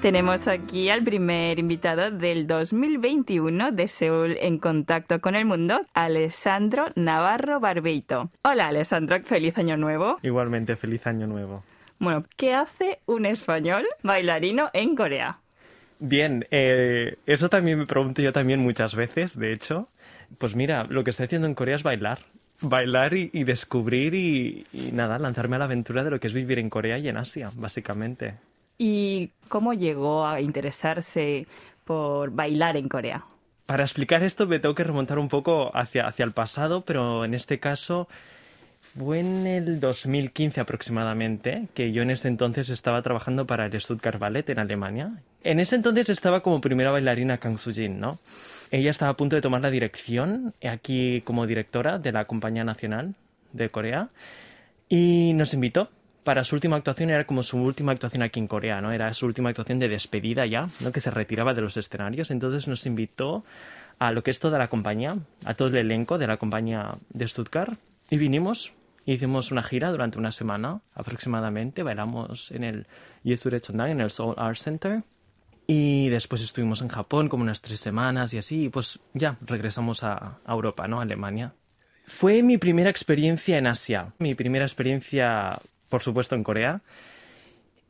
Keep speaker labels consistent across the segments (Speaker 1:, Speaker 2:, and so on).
Speaker 1: Tenemos aquí al primer invitado del 2021 de Seúl en contacto con el mundo, Alessandro Navarro Barbeito. Hola Alessandro, feliz año nuevo.
Speaker 2: Igualmente, feliz año nuevo.
Speaker 1: Bueno, ¿qué hace un español bailarino en Corea?
Speaker 2: Bien, eh, eso también me pregunto yo también muchas veces, de hecho. Pues mira, lo que estoy haciendo en Corea es bailar. Bailar y, descubrir y, y nada, lanzarme a la aventura de lo que es vivir en Corea y en Asia, básicamente.
Speaker 1: ¿Y cómo llegó a interesarse por bailar en Corea?
Speaker 2: Para explicar esto me tengo que remontar un poco hacia, hacia el pasado, pero en este caso fue en el 2015 aproximadamente, que yo en ese entonces estaba trabajando para el Stuttgart Ballet en Alemania. En ese entonces estaba como primera bailarina Kang Soo-jin, ¿no? Ella estaba a punto de tomar la dirección aquí como directora de la Compañía Nacional de Corea y nos invitó para su última actuación era como su última actuación aquí en Corea, ¿no? Era su última actuación de despedida ya, ¿no? Que se retiraba de los escenarios. Entonces nos invitó a lo que es toda la compañía, a todo el elenco de la compañía de Stuttgart. Y vinimos, hicimos una gira durante una semana aproximadamente. Bailamos en el Yesure Chondang, en el Seoul Art Center. Y después estuvimos en Japón como unas tres semanas y así. Y pues ya regresamos a, a Europa, ¿no? A Alemania. Fue mi primera experiencia en Asia. Mi primera experiencia por supuesto, en Corea.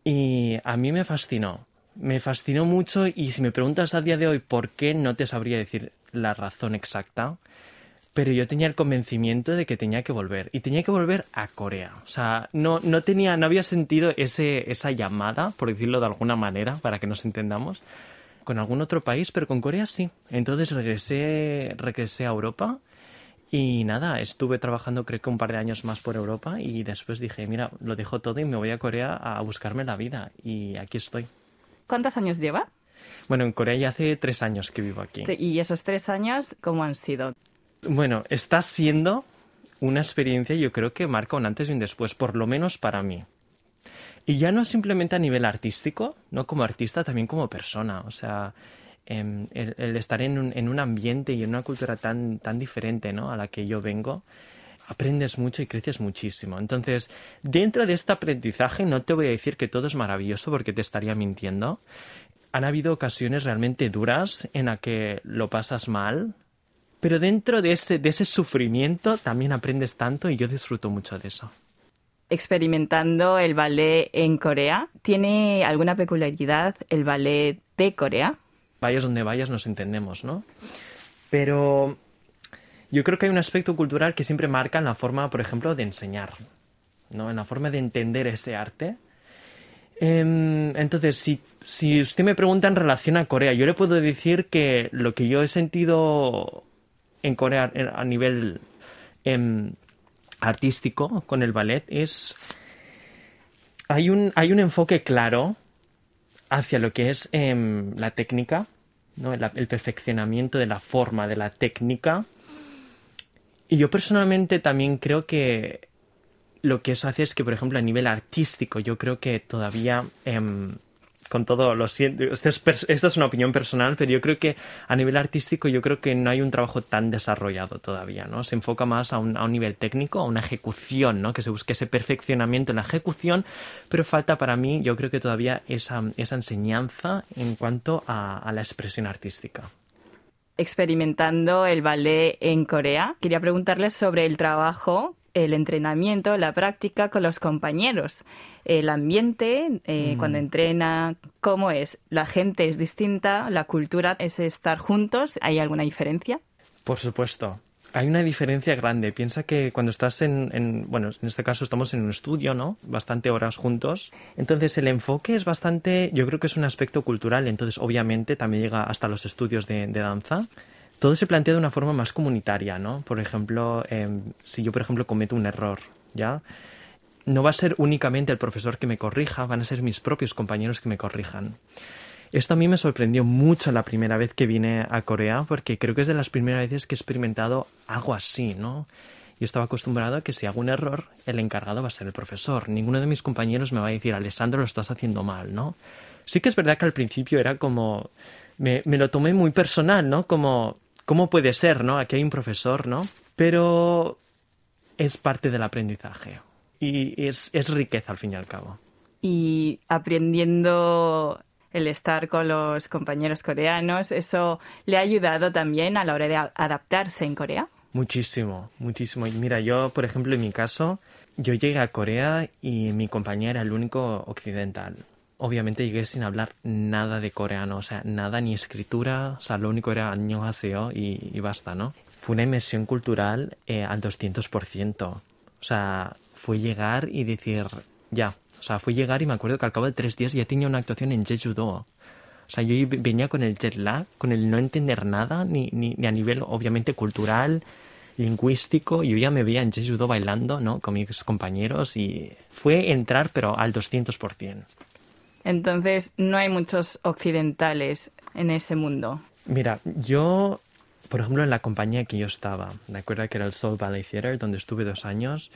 Speaker 2: Y a mí me fascinó. Me fascinó mucho y si me preguntas a día de hoy por qué, no te sabría decir la razón exacta. Pero yo tenía el convencimiento de que tenía que volver. Y tenía que volver a Corea. O sea, no, no tenía, no había sentido ese, esa llamada, por decirlo de alguna manera, para que nos entendamos, con algún otro país, pero con Corea sí. Entonces regresé, regresé a Europa y nada, estuve trabajando creo que un par de años más por Europa y después dije, mira, lo dejo todo y me voy a Corea a buscarme la vida. Y aquí estoy.
Speaker 1: ¿Cuántos años lleva?
Speaker 2: Bueno, en Corea ya hace tres años que vivo aquí.
Speaker 1: ¿Y esos tres años cómo han sido?
Speaker 2: Bueno, está siendo una experiencia yo creo que marca un antes y un después, por lo menos para mí. Y ya no simplemente a nivel artístico, no como artista, también como persona. O sea, Em, el, estar en un, en un, ambiente y en una cultura tan, tan diferente ¿no? a la que yo vengo, aprendes mucho y creces muchísimo. Entonces, dentro de este aprendizaje, no te voy a decir que todo es maravilloso porque te estaría mintiendo. Han habido ocasiones realmente duras en las que lo pasas mal, pero dentro de ese, de ese sufrimiento también aprendes tanto y yo disfruto mucho de eso
Speaker 1: experimentando el ballet en Corea. ¿Tiene alguna peculiaridad el ballet de Corea?
Speaker 2: Vayas donde vayas nos entendemos, ¿no? Pero yo creo que hay un aspecto cultural que siempre marca en la forma, por ejemplo, de enseñar, ¿no? En la forma de entender ese arte. Em, entonces, si, si usted me pregunta en relación a Corea, yo le puedo decir que lo que yo he sentido en Corea a nivel em, artístico con el ballet es... Hay un, hay un enfoque claro hacia lo que es em, la técnica, ¿no? El, el, perfeccionamiento de la forma, de la técnica. Y yo personalmente también creo que lo que eso hace es que, por ejemplo, a nivel artístico, yo creo que todavía em, con todo, lo siento, esto es, una opinión personal, pero yo creo que a nivel artístico yo creo que no hay un trabajo tan desarrollado todavía, ¿no? Se enfoca más a un, a un nivel técnico, a una ejecución, ¿no? Que se busque ese perfeccionamiento en la ejecución, pero falta para mí, yo creo que todavía esa, esa enseñanza en cuanto a, a la expresión artística
Speaker 1: experimentando el ballet en Corea. Quería preguntarles sobre el trabajo el entrenamiento, la práctica con los compañeros, el ambiente, eh, mm. cuando entrena, cómo es. La gente es distinta, la cultura es estar juntos. ¿Hay alguna diferencia?
Speaker 2: Por supuesto. Hay una diferencia grande. Piensa que cuando estás en, en, bueno, en este caso estamos en un estudio, ¿no? Bastante horas juntos. Entonces el enfoque es bastante, yo creo que es un aspecto cultural. Entonces obviamente también llega hasta los estudios de, de danza todo se plantea de una forma más comunitaria, ¿no? Por ejemplo, em, si yo, por ejemplo, cometo un error, ¿ya? No va a ser únicamente el profesor que me corrija, van a ser mis propios compañeros que me corrijan. Esto a mí me sorprendió mucho la primera vez que vine a Corea, porque creo que es de las primeras veces que he experimentado algo así, ¿no? Yo estaba acostumbrado a que si hago un error, el encargado va a ser el profesor. Ninguno de mis compañeros me va a decir, Alessandro, lo estás haciendo mal, ¿no? Sí que es verdad que al principio era como... Me, me lo tomé muy personal, ¿no? Como, ¿Cómo puede ser, no? Aquí hay un profesor, ¿no? Pero es parte del aprendizaje y es, es riqueza al fin y al cabo.
Speaker 1: Y aprendiendo el estar con los compañeros coreanos, ¿eso le ha ayudado también a la hora de adaptarse en Corea?
Speaker 2: Muchísimo, muchísimo. Y mira, yo, por ejemplo, en mi caso, yo llegué a Corea y mi compañía era el único occidental obviamente llegué sin hablar nada de coreano, o sea, nada ni escritura, o sea, lo único era año aseo y, y basta, ¿no? Fue una inmersión cultural eh, al 200%, o sea, fue llegar y decir, ya, o sea, fue llegar y me acuerdo que al cabo de tres días ya tenía una actuación en Jeju-do. O sea, yo venía con el jet lag, con el no entender nada, ni, ni, ni a nivel obviamente cultural, lingüístico. Yo ya me veía en Jeju-do bailando, ¿no? Con mis compañeros y fue entrar, pero al 200%.
Speaker 1: Entonces, no hay muchos occidentales en ese mundo.
Speaker 2: Mira, yo, por ejemplo, en la compañía que yo estaba, me acuerdo que era el Seoul Ballet Theater, donde estuve dos años,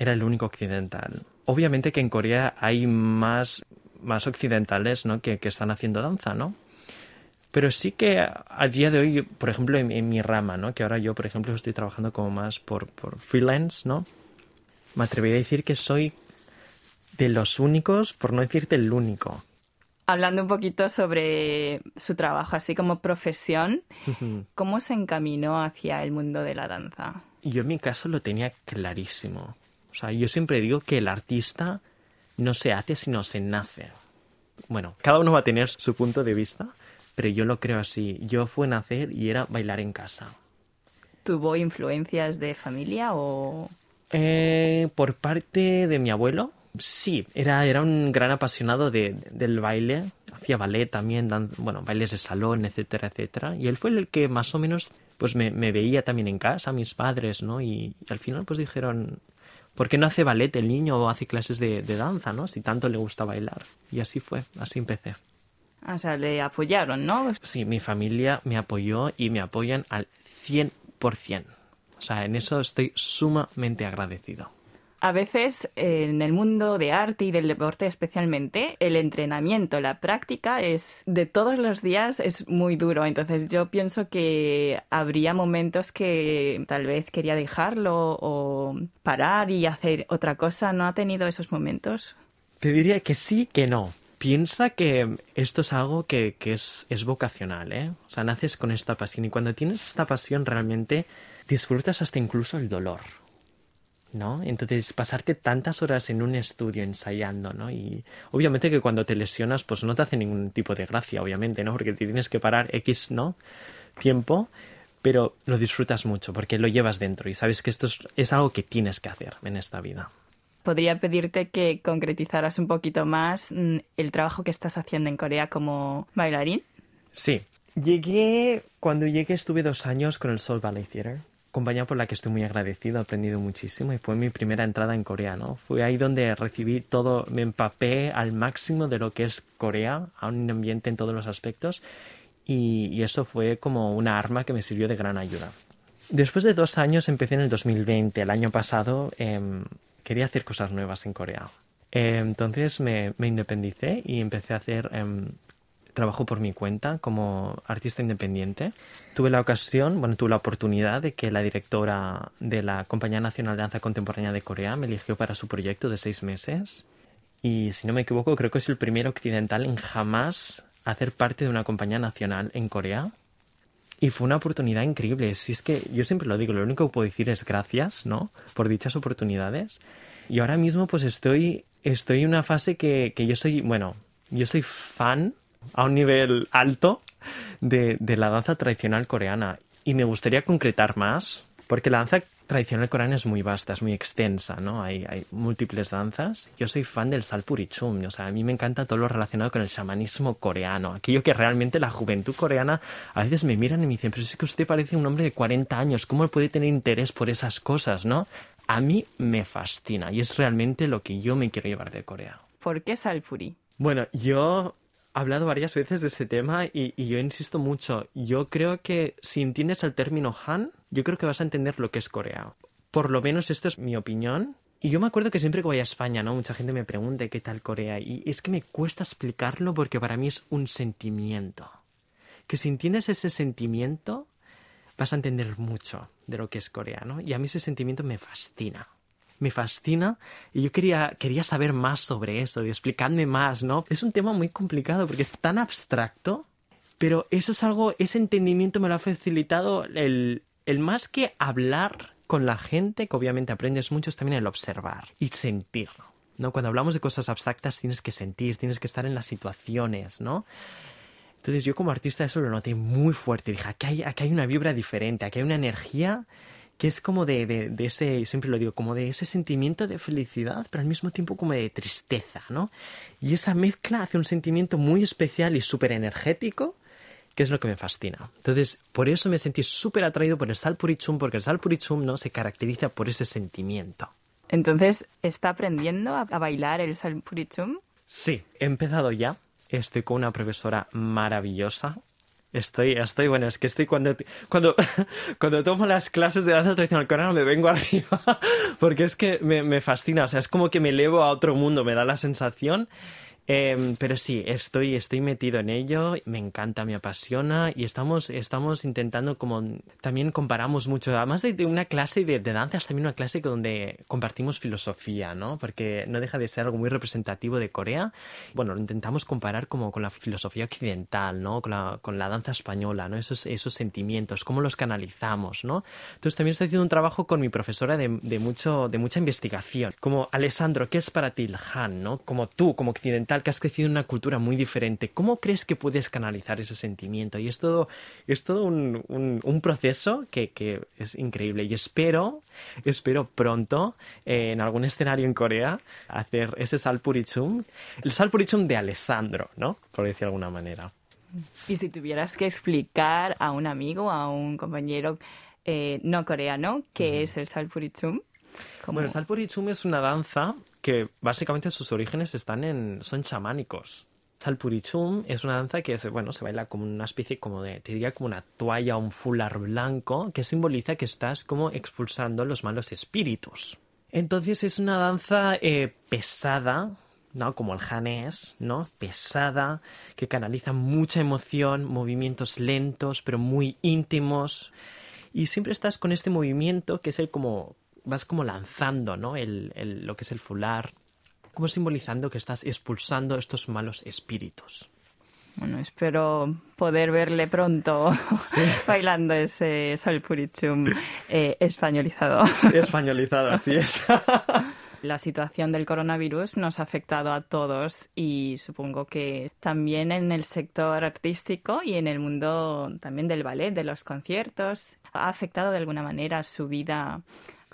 Speaker 2: era el único occidental. Obviamente que en Corea hay más, más occidentales ¿no? que, que están haciendo danza, ¿no? Pero sí que a día de hoy, por ejemplo, en, mi rama, ¿no? Que ahora yo, por ejemplo, estoy trabajando como más por, por freelance, ¿no? Me atrevería a decir que soy de los únicos, por no decirte el único.
Speaker 1: Hablando un poquito sobre su trabajo, así como profesión, ¿cómo se encaminó hacia el mundo de la danza?
Speaker 2: Yo en mi caso lo tenía clarísimo. O sea, yo siempre digo que el artista no se hace, sino se nace. Bueno, cada uno va a tener su punto de vista, pero yo lo creo así. Yo fue nacer y era bailar en casa.
Speaker 1: ¿Tuvo influencias de familia o...?
Speaker 2: Eh, por parte de mi abuelo, Sí, era, era un gran apasionado de, del baile, hacía ballet también, bueno, bailes de salón, etcétera, etcétera. Y él fue el que más o menos pues me, veía también en casa, mis padres, ¿no? Y, al final pues dijeron, ¿por qué no hace ballet el niño o hace clases de, de danza, ¿no? Si tanto le gusta bailar. Y así fue, así empecé.
Speaker 1: O sea, le apoyaron, ¿no?
Speaker 2: Sí, mi familia me apoyó y me apoyan al 100%. O sea, en eso estoy sumamente agradecido
Speaker 1: a veces en el mundo de arte y del deporte especialmente, el entrenamiento, la práctica es de todos los días es muy duro. Entonces yo pienso que habría momentos que tal vez quería dejarlo o parar y hacer otra cosa. ¿No ha tenido esos momentos?
Speaker 2: Te diría que sí, que no. Piensa que esto es algo que, es, es vocacional, ¿eh? O sea, naces con esta pasión y cuando tienes esta pasión realmente disfrutas hasta incluso el dolor. ¿No? Entonces, pasarte tantas horas en un estudio ensayando, ¿no? Y obviamente que cuando te lesionas, pues no te hace ningún tipo de gracia, obviamente, ¿no? Porque te tienes que parar X, ¿no? Tiempo, pero lo disfrutas mucho porque lo llevas dentro y sabes que esto es, algo que tienes que hacer en esta vida.
Speaker 1: Podría pedirte que concretizaras un poquito más mm, el trabajo que estás haciendo en Corea como bailarín.
Speaker 2: Sí. Llegué, cuando llegué estuve dos años con el Seoul Ballet Theater compañía por la que estoy muy agradecido, he aprendido muchísimo y fue mi primera entrada en Corea, ¿no? Fue ahí donde recibí todo, me empapé al máximo de lo que es Corea, a un ambiente en todos los aspectos y, eso fue como una arma que me sirvió de gran ayuda. Después de dos años empecé en el 2020, el año pasado em, quería hacer cosas nuevas en Corea. entonces me, independicé y empecé a hacer em, trabajo por mi cuenta como artista independiente. Tuve la ocasión, bueno, tuve la oportunidad de que la directora de la Compañía Nacional de Danza Contemporánea de Corea me eligió para su proyecto de seis meses. Y si no me equivoco, creo que es el primer occidental en jamás hacer parte de una compañía nacional en Corea. Y fue una oportunidad increíble. Si es que yo siempre lo digo, lo único que puedo decir es gracias, ¿no? Por dichas oportunidades. Y ahora mismo pues estoy, estoy en una fase que, que yo soy, bueno, yo soy fan a un nivel alto de, la danza tradicional coreana. Y me gustaría concretar más, porque la danza tradicional coreana es muy vasta, es muy extensa, ¿no? Hay, hay múltiples danzas. Yo soy fan del salpurichum, o sea, a mí me encanta todo lo relacionado con el shamanismo coreano, aquello que realmente la juventud coreana a veces me miran y me dicen, pero es que usted parece un hombre de 40 años, ¿cómo puede tener interés por esas cosas, no? A mí me fascina y es realmente lo que yo me quiero llevar de Corea.
Speaker 1: ¿Por qué salpuri?
Speaker 2: Bueno, yo hablado varias veces de este tema y, yo insisto mucho. Yo creo que si entiendes el término Han, yo creo que vas a entender lo que es Corea. Por lo menos esto es mi opinión. Y yo me acuerdo que siempre que voy a España, ¿no? Mucha gente me pregunta qué tal Corea. Y es que me cuesta explicarlo porque para mí es un sentimiento. Que si entiendes ese sentimiento, vas a entender mucho de lo que es Corea. Y a mí ese sentimiento me fascina. Me fascina y yo quería, quería saber más sobre eso y explicarme más, ¿no? Es un tema muy complicado porque es tan abstracto, pero eso es algo, ese entendimiento me lo ha facilitado el, el más que hablar con la gente, que obviamente aprendes mucho, es también el observar y sentir. ¿no? Cuando hablamos de cosas abstractas tienes que sentir, tienes que estar en las situaciones, ¿no? Entonces yo como artista eso lo noté muy fuerte. Dije, aquí hay, aquí hay una vibra diferente, aquí hay una energía que es como de, de, de, ese, siempre lo digo, como de ese sentimiento de felicidad, pero al mismo tiempo como de tristeza, ¿no? Y esa mezcla hace un sentimiento muy especial y súper energético, que es lo que me fascina. Entonces, por eso me sentí súper atraído por el Salpurichum, porque el Salpurichum, ¿no? Se caracteriza por ese sentimiento.
Speaker 1: Entonces, ¿está aprendiendo a, a bailar el Salpurichum?
Speaker 2: Sí, he empezado ya. Estoy con una profesora maravillosa Estoy, estoy, bueno, es que estoy cuando, cuando, cuando tomo las clases de danza tradicional coreana me vengo arriba, porque es que me, me fascina, o sea, es como que me elevo a otro mundo, me da la sensación eh, pero sí, estoy, estoy metido en ello, me encanta, me apasiona y estamos, estamos intentando como también comparamos mucho, además de, de una clase de, de, danza, es también una clase donde compartimos filosofía, ¿no? Porque no deja de ser algo muy representativo de Corea. Bueno, lo intentamos comparar como con la filosofía occidental, ¿no? Con la, con la danza española, ¿no? Esos, esos sentimientos, cómo los canalizamos, ¿no? Entonces también estoy haciendo un trabajo con mi profesora de, de, mucho, de mucha investigación. Como, Alessandro, ¿qué es para ti el Han, ¿no? Como tú, como occidental, que has crecido en una cultura muy diferente, ¿cómo crees que puedes canalizar ese sentimiento? Y es todo, es todo un, un, un proceso que, que, es increíble. Y espero, espero pronto, eh, en algún escenario en Corea, hacer ese salpurichum, el salpurichum de Alessandro, ¿no? Por decir de alguna manera.
Speaker 1: Y si tuvieras que explicar a un amigo, a un compañero eh, no coreano, qué es el salpurichum,
Speaker 2: Bueno, Salpurichum es una danza que básicamente sus orígenes están en son chamánicos. Salpurichum es una danza que es, bueno, se baila como una especie como de, te diría como una toalla o un fular blanco que simboliza que estás como expulsando los malos espíritus. Entonces es una danza eh, pesada, ¿no? Como el hanés, ¿no? Pesada, que canaliza mucha emoción, movimientos lentos pero muy íntimos. Y siempre estás con este movimiento que es el como vas como lanzando, ¿no? El, el, lo que es el fular, como simbolizando que estás expulsando estos malos espíritus.
Speaker 1: Bueno, espero poder verle pronto sí. bailando ese Salpurichum eh, españolizado.
Speaker 2: Sí, españolizado, así es.
Speaker 1: La situación del coronavirus nos ha afectado a todos y supongo que también en el sector artístico y en el mundo también del ballet, de los conciertos, ha afectado de alguna manera su vida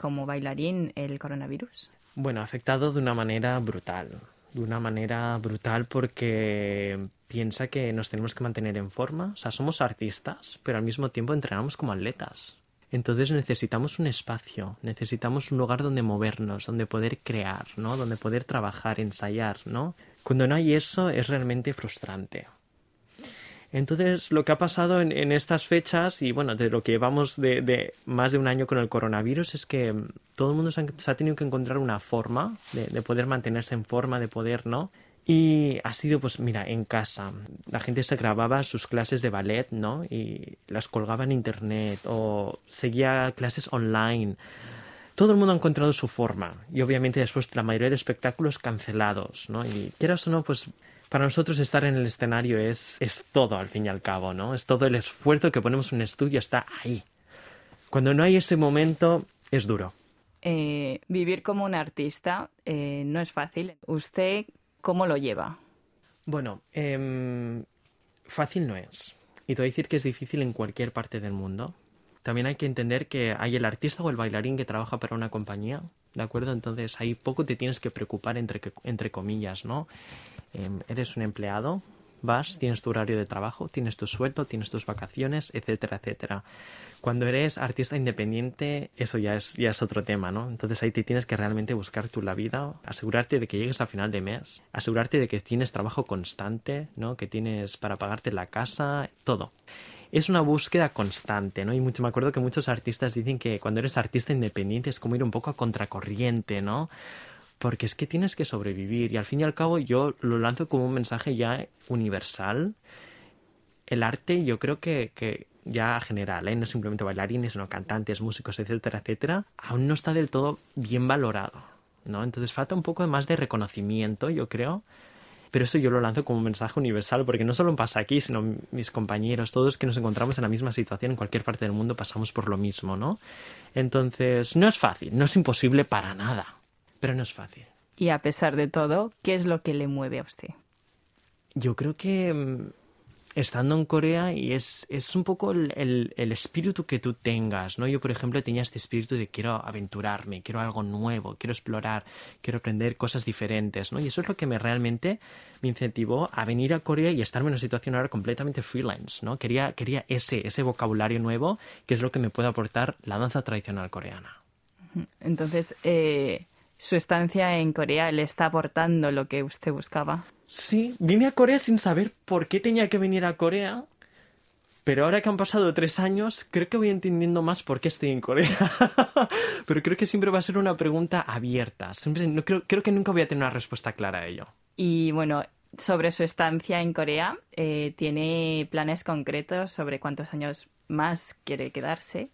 Speaker 1: como bailarín el coronavirus?
Speaker 2: Bueno, ha afectado de una manera brutal. De una manera brutal porque piensa que nos tenemos que mantener en forma. O sea, somos artistas, pero al mismo tiempo entrenamos como atletas. Entonces necesitamos un espacio, necesitamos un lugar donde movernos, donde poder crear, ¿no? Donde poder trabajar, ensayar, ¿no? Cuando no hay eso es realmente frustrante. Entonces, lo que ha pasado en, estas fechas y bueno, de lo que llevamos de, más de un año con el coronavirus es que todo el mundo se ha, se ha tenido que encontrar una forma de, de, poder mantenerse en forma, de poder, ¿no? Y ha sido, pues mira, en casa. La gente se grababa sus clases de ballet, ¿no? Y las colgaba en internet o seguía clases online. Todo el mundo ha encontrado su forma y obviamente después la mayoría de espectáculos cancelados, ¿no? Y quieras o no, pues para nosotros estar en el escenario es, es todo al fin y al cabo, ¿no? Es todo el esfuerzo que ponemos en un estudio, está ahí. Cuando no hay ese momento, es duro.
Speaker 1: Eh, vivir como un artista eh, no es fácil. ¿Usted cómo lo lleva?
Speaker 2: Bueno, eh, fácil no es. Y te voy a decir que es difícil en cualquier parte del mundo. También hay que entender que hay el artista o el bailarín que trabaja para una compañía, ¿de acuerdo? Entonces ahí poco te tienes que preocupar entre, entre comillas, ¿no? Eh, eres un empleado, vas, tienes tu horario de trabajo, tienes tu sueldo, tienes tus vacaciones, etcétera, etcétera. Cuando eres artista independiente, eso ya es, ya es otro tema, ¿no? Entonces ahí te tienes que realmente buscar tú la vida, asegurarte de que llegues a final de mes, asegurarte de que tienes trabajo constante, ¿no? Que tienes para pagarte la casa, todo es una búsqueda constante, ¿no? Y mucho, me acuerdo que muchos artistas dicen que cuando eres artista independiente es como ir un poco a contracorriente, ¿no? Porque es que tienes que sobrevivir y al fin y al cabo yo lo lanzo como un mensaje ya universal. El arte yo creo que, que ya general, ¿eh? no simplemente bailarines, sino cantantes, músicos, etcétera, etcétera, aún no está del todo bien valorado, ¿no? Entonces falta un poco más de reconocimiento, yo creo, pero eso yo lo lanzo como un mensaje universal, porque no solo pasa aquí, sino mis compañeros, todos que nos encontramos en la misma situación en cualquier parte del mundo pasamos por lo mismo, ¿no? Entonces, no es fácil, no es imposible para nada, pero no es fácil.
Speaker 1: Y a pesar de todo, ¿qué es lo que le mueve a usted?
Speaker 2: Yo creo que mm, estando en Corea y es, es un poco el, el, espíritu que tú tengas, ¿no? Yo, por ejemplo, tenía este espíritu de quiero aventurarme, quiero algo nuevo, quiero explorar, quiero aprender cosas diferentes, ¿no? Y eso es lo que me realmente me incentivó a venir a Corea y estarme en una situación ahora completamente freelance, ¿no? Quería, quería ese, ese vocabulario nuevo que es lo que me puede aportar la danza tradicional coreana.
Speaker 1: Entonces, eh, su estancia en Corea le está aportando lo que usted buscaba.
Speaker 2: Sí, vine a Corea sin saber por qué tenía que venir a Corea. Pero ahora que han pasado tres años, creo que voy entendiendo más por qué estoy en Corea. pero creo que siempre va a ser una pregunta abierta. Siempre, no, creo, creo que nunca voy a tener una respuesta clara a ello.
Speaker 1: Y bueno, sobre su estancia en Corea, eh, ¿tiene planes concretos sobre cuántos años más quiere quedarse?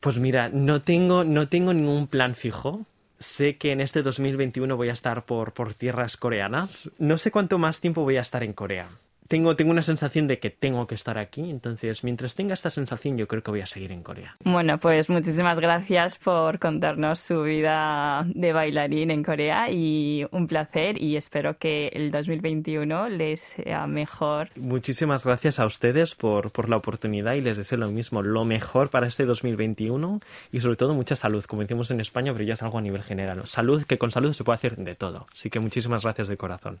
Speaker 2: Pues mira, no tengo, no tengo ningún plan fijo sé que en este 2021 voy a estar por, por tierras coreanas. No sé cuánto más tiempo voy a estar en Corea tengo, tengo una sensación de que tengo que estar aquí, entonces mientras tenga esta sensación yo creo que voy a seguir en Corea.
Speaker 1: Bueno, pues muchísimas gracias por contarnos su vida de bailarín en Corea y un placer y espero que el 2021 les sea mejor.
Speaker 2: Muchísimas gracias a ustedes por, por la oportunidad y les deseo lo mismo, lo mejor para este 2021 y sobre todo mucha salud, como decimos en España, pero ya es algo a nivel general. Salud, que con salud se puede hacer de todo. Así que muchísimas gracias de corazón.